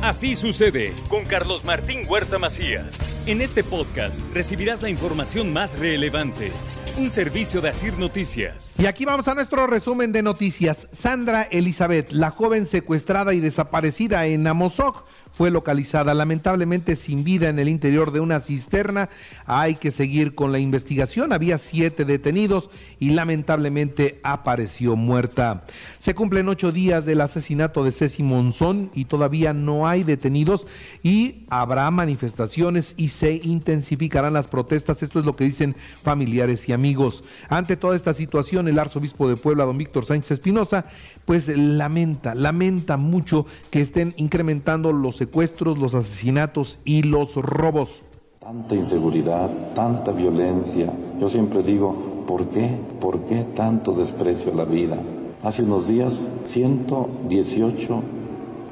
Así sucede con Carlos Martín Huerta Macías. En este podcast recibirás la información más relevante. Un servicio de Asir Noticias. Y aquí vamos a nuestro resumen de noticias. Sandra Elizabeth, la joven secuestrada y desaparecida en Amozoc fue localizada lamentablemente sin vida en el interior de una cisterna. Hay que seguir con la investigación. Había siete detenidos y lamentablemente apareció muerta. Se cumplen ocho días del asesinato de Ceci Monzón y todavía no hay detenidos y habrá manifestaciones y se intensificarán las protestas. Esto es lo que dicen familiares y amigos. Ante toda esta situación, el arzobispo de Puebla, don Víctor Sánchez Espinosa, pues lamenta, lamenta mucho que estén incrementando los secuestros, los asesinatos y los robos. Tanta inseguridad, tanta violencia. Yo siempre digo, ¿por qué? ¿Por qué tanto desprecio a la vida? Hace unos días, 118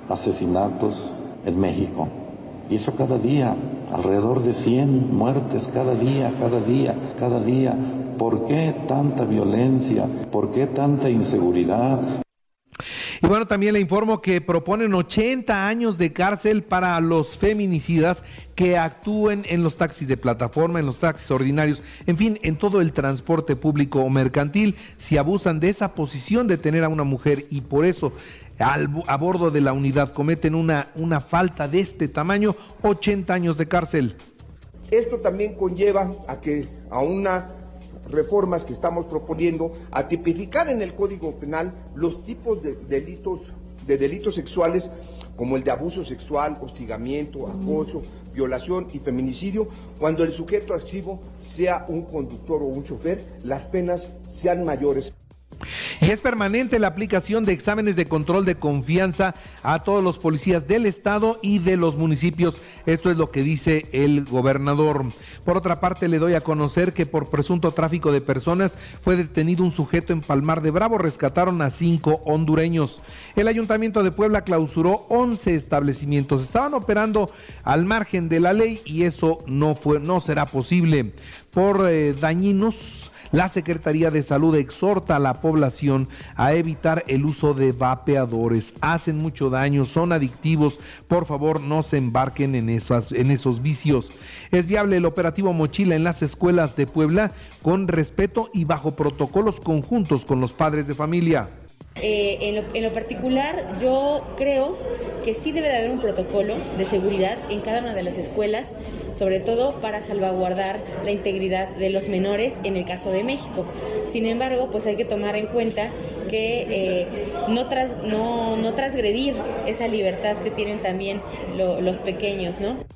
asesinatos en México. Y eso cada día, alrededor de 100 muertes cada día, cada día, cada día. ¿Por qué tanta violencia? ¿Por qué tanta inseguridad? Y bueno, también le informo que proponen 80 años de cárcel para los feminicidas que actúen en los taxis de plataforma, en los taxis ordinarios, en fin, en todo el transporte público o mercantil, si abusan de esa posición de tener a una mujer y por eso a bordo de la unidad cometen una, una falta de este tamaño, 80 años de cárcel. Esto también conlleva a que a una reformas que estamos proponiendo a tipificar en el Código Penal los tipos de delitos de delitos sexuales como el de abuso sexual, hostigamiento, acoso, violación y feminicidio, cuando el sujeto activo sea un conductor o un chofer, las penas sean mayores. Y es permanente la aplicación de exámenes de control de confianza a todos los policías del estado y de los municipios. Esto es lo que dice el gobernador. Por otra parte, le doy a conocer que por presunto tráfico de personas fue detenido un sujeto en Palmar de Bravo. Rescataron a cinco hondureños. El ayuntamiento de Puebla clausuró 11 establecimientos. Estaban operando al margen de la ley y eso no fue, no será posible por eh, dañinos la Secretaría de Salud exhorta a la población a evitar el uso de vapeadores. Hacen mucho daño, son adictivos. Por favor, no se embarquen en, esos vicios. Es viable el operativo Mochila en las escuelas de Puebla con respeto y bajo protocolos conjuntos con los padres de familia. Eh, en, lo, particular, yo creo que sí debe de haber un protocolo de seguridad en cada una de las escuelas, sobre todo para salvaguardar la integridad de los menores en el caso de México. Sin embargo, pues hay que tomar en cuenta que eh, no, tras, no, no, transgredir esa libertad que tienen también los pequeños, ¿no?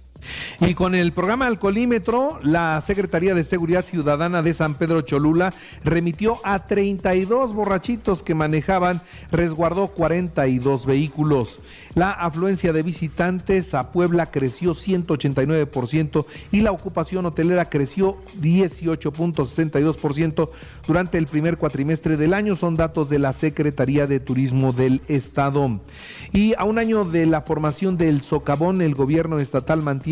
Y con el programa Alcolímetro, la Secretaría de Seguridad Ciudadana de San Pedro Cholula remitió a 32 borrachitos que manejaban, resguardó 42 vehículos. La afluencia de visitantes a Puebla creció 189% y la ocupación hotelera creció 18.62% durante el primer cuatrimestre del año. Son datos de la Secretaría de Turismo del Estado. Y a un año de la formación del socavón, el gobierno estatal mantiene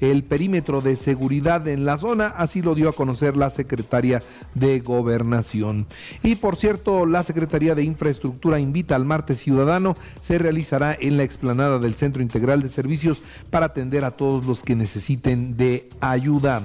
el perímetro de seguridad en la zona, así lo dio a conocer la secretaria de Gobernación. Y por cierto, la Secretaría de Infraestructura invita al martes ciudadano, se realizará en la explanada del Centro Integral de Servicios para atender a todos los que necesiten de ayuda.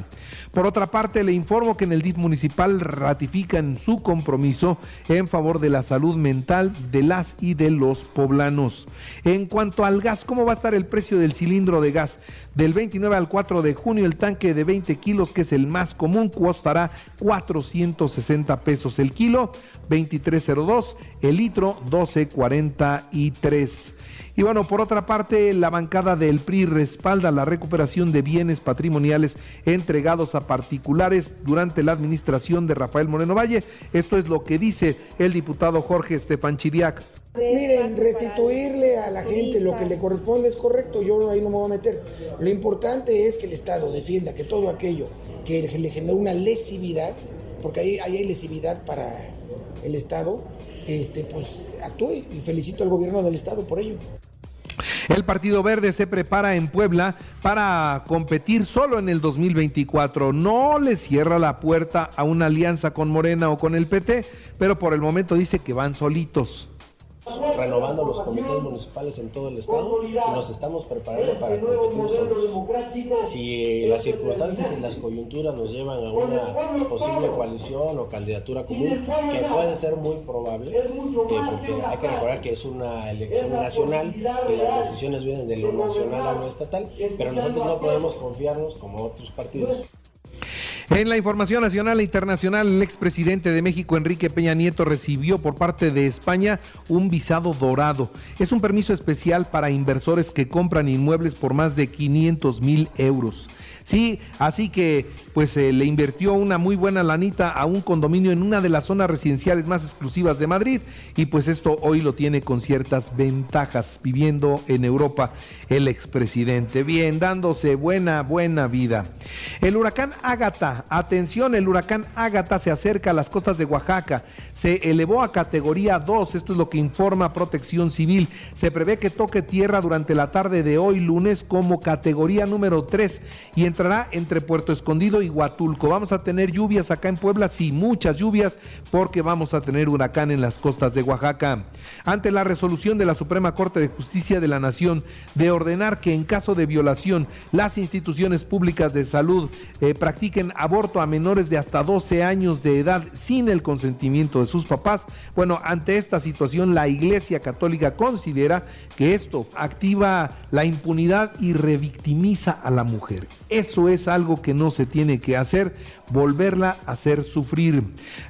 Por otra parte, le informo que en el DIF municipal ratifican su compromiso en favor de la salud mental de las y de los poblanos. En cuanto al gas, ¿cómo va a estar el precio del cilindro de gas? Del 29 al 4 de junio, el tanque de 20 kilos, que es el más común, costará 460 pesos el kilo, 2302, el litro 1243. Y bueno, por otra parte, la bancada del PRI respalda la recuperación de bienes patrimoniales entregados a particulares durante la administración de Rafael Moreno Valle. Esto es lo que dice el diputado Jorge Estefan Chiriac. Miren, restituirle a la gente lo que le corresponde es correcto, yo ahí no me voy a meter. Lo importante es que el Estado defienda que todo aquello que le genera una lesividad, porque ahí, ahí hay lesividad para el Estado, este, pues actúe y felicito al gobierno del Estado por ello. El Partido Verde se prepara en Puebla para competir solo en el 2024. No le cierra la puerta a una alianza con Morena o con el PT, pero por el momento dice que van solitos. Renovando los comités municipales en todo el estado y nos estamos preparando para competir solos. Si las circunstancias y las coyunturas nos llevan a una posible coalición o candidatura común, que puede ser muy probable, eh, porque hay que recordar que es una elección nacional y las decisiones vienen de lo nacional a lo estatal, pero nosotros no podemos confiarnos como otros partidos. En la información nacional e internacional, el expresidente de México, Enrique Peña Nieto, recibió por parte de España un visado dorado. Es un permiso especial para inversores que compran inmuebles por más de 500 mil euros. Sí, así que pues eh, le invirtió una muy buena lanita a un condominio en una de las zonas residenciales más exclusivas de Madrid y pues esto hoy lo tiene con ciertas ventajas viviendo en Europa el expresidente. Bien, dándose buena, buena vida. El huracán Ágata, atención, el huracán Ágata se acerca a las costas de Oaxaca, se elevó a categoría 2, esto es lo que informa Protección Civil. Se prevé que toque tierra durante la tarde de hoy lunes como categoría número 3 y en entrará entre Puerto Escondido y Huatulco. Vamos a tener lluvias acá en Puebla, sí, muchas lluvias, porque vamos a tener huracán en las costas de Oaxaca. Ante la resolución de la Suprema Corte de Justicia de la Nación de ordenar que en caso de violación las instituciones públicas de salud eh, practiquen aborto a menores de hasta 12 años de edad sin el consentimiento de sus papás, bueno, ante esta situación la Iglesia Católica considera que esto activa la impunidad y revictimiza a la mujer. Eso es algo que no se tiene que hacer, volverla a hacer sufrir.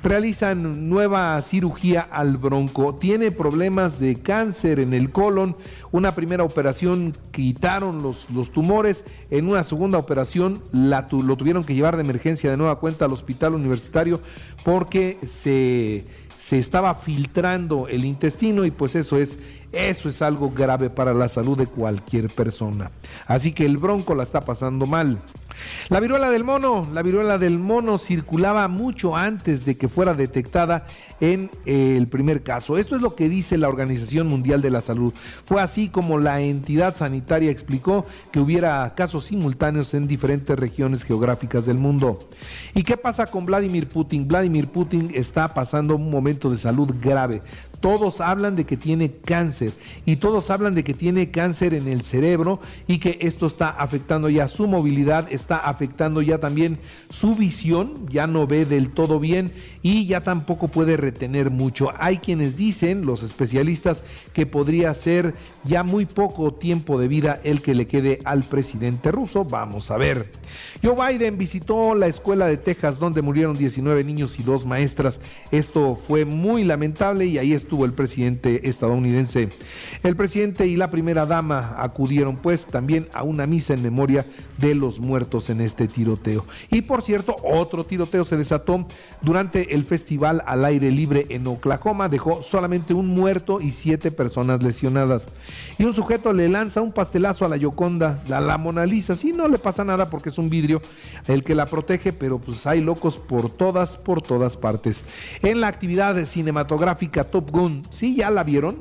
Realizan nueva cirugía al bronco, tiene problemas de cáncer en el colon, una primera operación quitaron los, los tumores, en una segunda operación la, lo tuvieron que llevar de emergencia de nueva cuenta al hospital universitario porque se, se estaba filtrando el intestino y pues eso es eso es algo grave para la salud de cualquier persona. Así que el bronco la está pasando mal. La viruela del mono, la viruela del mono circulaba mucho antes de que fuera detectada en eh, el primer caso. Esto es lo que dice la Organización Mundial de la Salud. Fue así como la entidad sanitaria explicó que hubiera casos simultáneos en diferentes regiones geográficas del mundo. ¿Y qué pasa con Vladimir Putin? Vladimir Putin está pasando un momento de salud grave todos hablan de que tiene cáncer y todos hablan de que tiene cáncer en el cerebro y que esto está afectando ya su movilidad, está afectando ya también su visión, ya no ve del todo bien y ya tampoco puede retener mucho. Hay quienes dicen, los especialistas, que podría ser ya muy poco tiempo de vida el que le quede al presidente ruso. Vamos a ver. Joe Biden visitó la escuela de Texas donde murieron 19 niños y dos maestras. Esto fue muy lamentable y ahí estuvo el presidente estadounidense. El presidente y la primera dama acudieron pues también a una misa en memoria de los muertos en este tiroteo. Y por cierto, otro tiroteo se desató durante el festival al aire libre en Oklahoma. Dejó solamente un muerto y siete personas lesionadas. Y un sujeto le lanza un pastelazo a la Yoconda, a la Mona Lisa. Sí, no le pasa nada porque es un vidrio el que la protege, pero pues hay locos por todas, por todas partes. En la actividad cinematográfica Top Gun ¿Sí ya la vieron?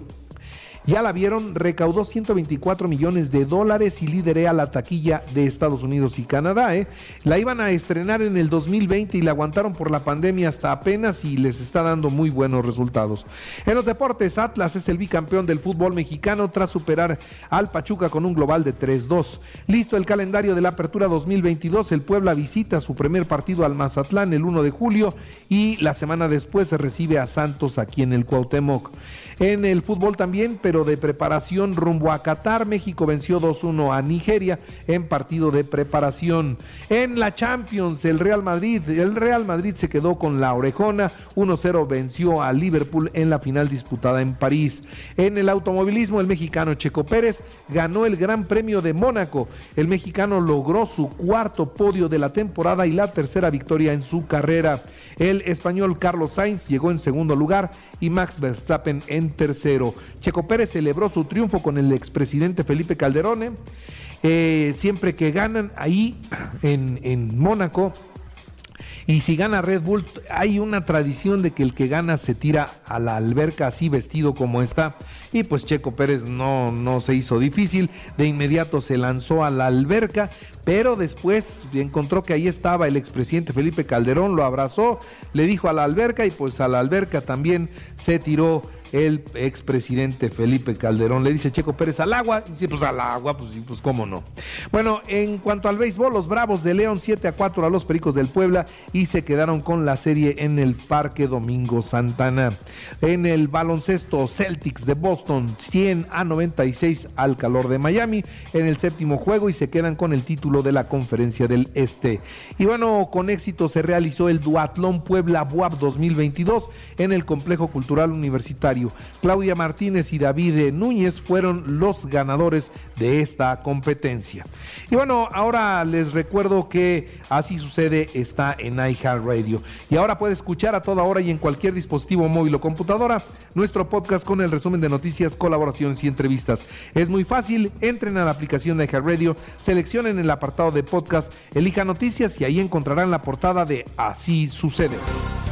Ya la vieron, recaudó 124 millones de dólares y liderea la taquilla de Estados Unidos y Canadá. ¿eh? La iban a estrenar en el 2020 y la aguantaron por la pandemia hasta apenas y les está dando muy buenos resultados. En los deportes, Atlas es el bicampeón del fútbol mexicano tras superar al Pachuca con un global de 3-2. Listo el calendario de la apertura 2022, el Puebla visita su primer partido al Mazatlán el 1 de julio y la semana después se recibe a Santos aquí en el Cuauhtémoc. En el fútbol también, pero de preparación rumbo a Qatar, México venció 2-1 a Nigeria en partido de preparación. En la Champions, el Real Madrid, el Real Madrid se quedó con la orejona, 1-0 venció a Liverpool en la final disputada en París. En el automovilismo, el mexicano Checo Pérez ganó el Gran Premio de Mónaco. El mexicano logró su cuarto podio de la temporada y la tercera victoria en su carrera. El español Carlos Sainz llegó en segundo lugar y Max Verstappen en tercero. Checo Pérez celebró su triunfo con el expresidente Felipe Calderone. ¿eh? Siempre que ganan ahí en, en Mónaco, y si gana Red Bull, hay una tradición de que el que gana se tira a la alberca así vestido como está. Y pues Checo Pérez no, no se hizo difícil. De inmediato se lanzó a la alberca, pero después encontró que ahí estaba el expresidente Felipe Calderón, lo abrazó, le dijo a la alberca y pues a la alberca también se tiró el expresidente Felipe Calderón. Le dice Checo Pérez al agua, y dice pues al agua, pues sí, pues cómo no. Bueno, en cuanto al béisbol, los Bravos de León 7 a 4 a los Pericos del Puebla y se quedaron con la serie en el Parque Domingo Santana. En el baloncesto, Celtics de Boston 100 a 96 al calor de Miami en el séptimo juego y se quedan con el título de la conferencia del Este. Y bueno, con éxito se realizó el Duatlón Puebla Buab 2022 en el Complejo Cultural Universitario. Claudia Martínez y David Núñez fueron los ganadores de esta competencia. Y bueno, ahora les recuerdo que así sucede está en iHeartRadio. Y ahora puede escuchar a toda hora y en cualquier dispositivo móvil o computadora nuestro podcast con el resumen de noticias, colaboraciones y entrevistas. Es muy fácil, entren a la aplicación de iHeartRadio, seleccionen el apartado de podcast, elijan noticias y ahí encontrarán la portada de Así sucede.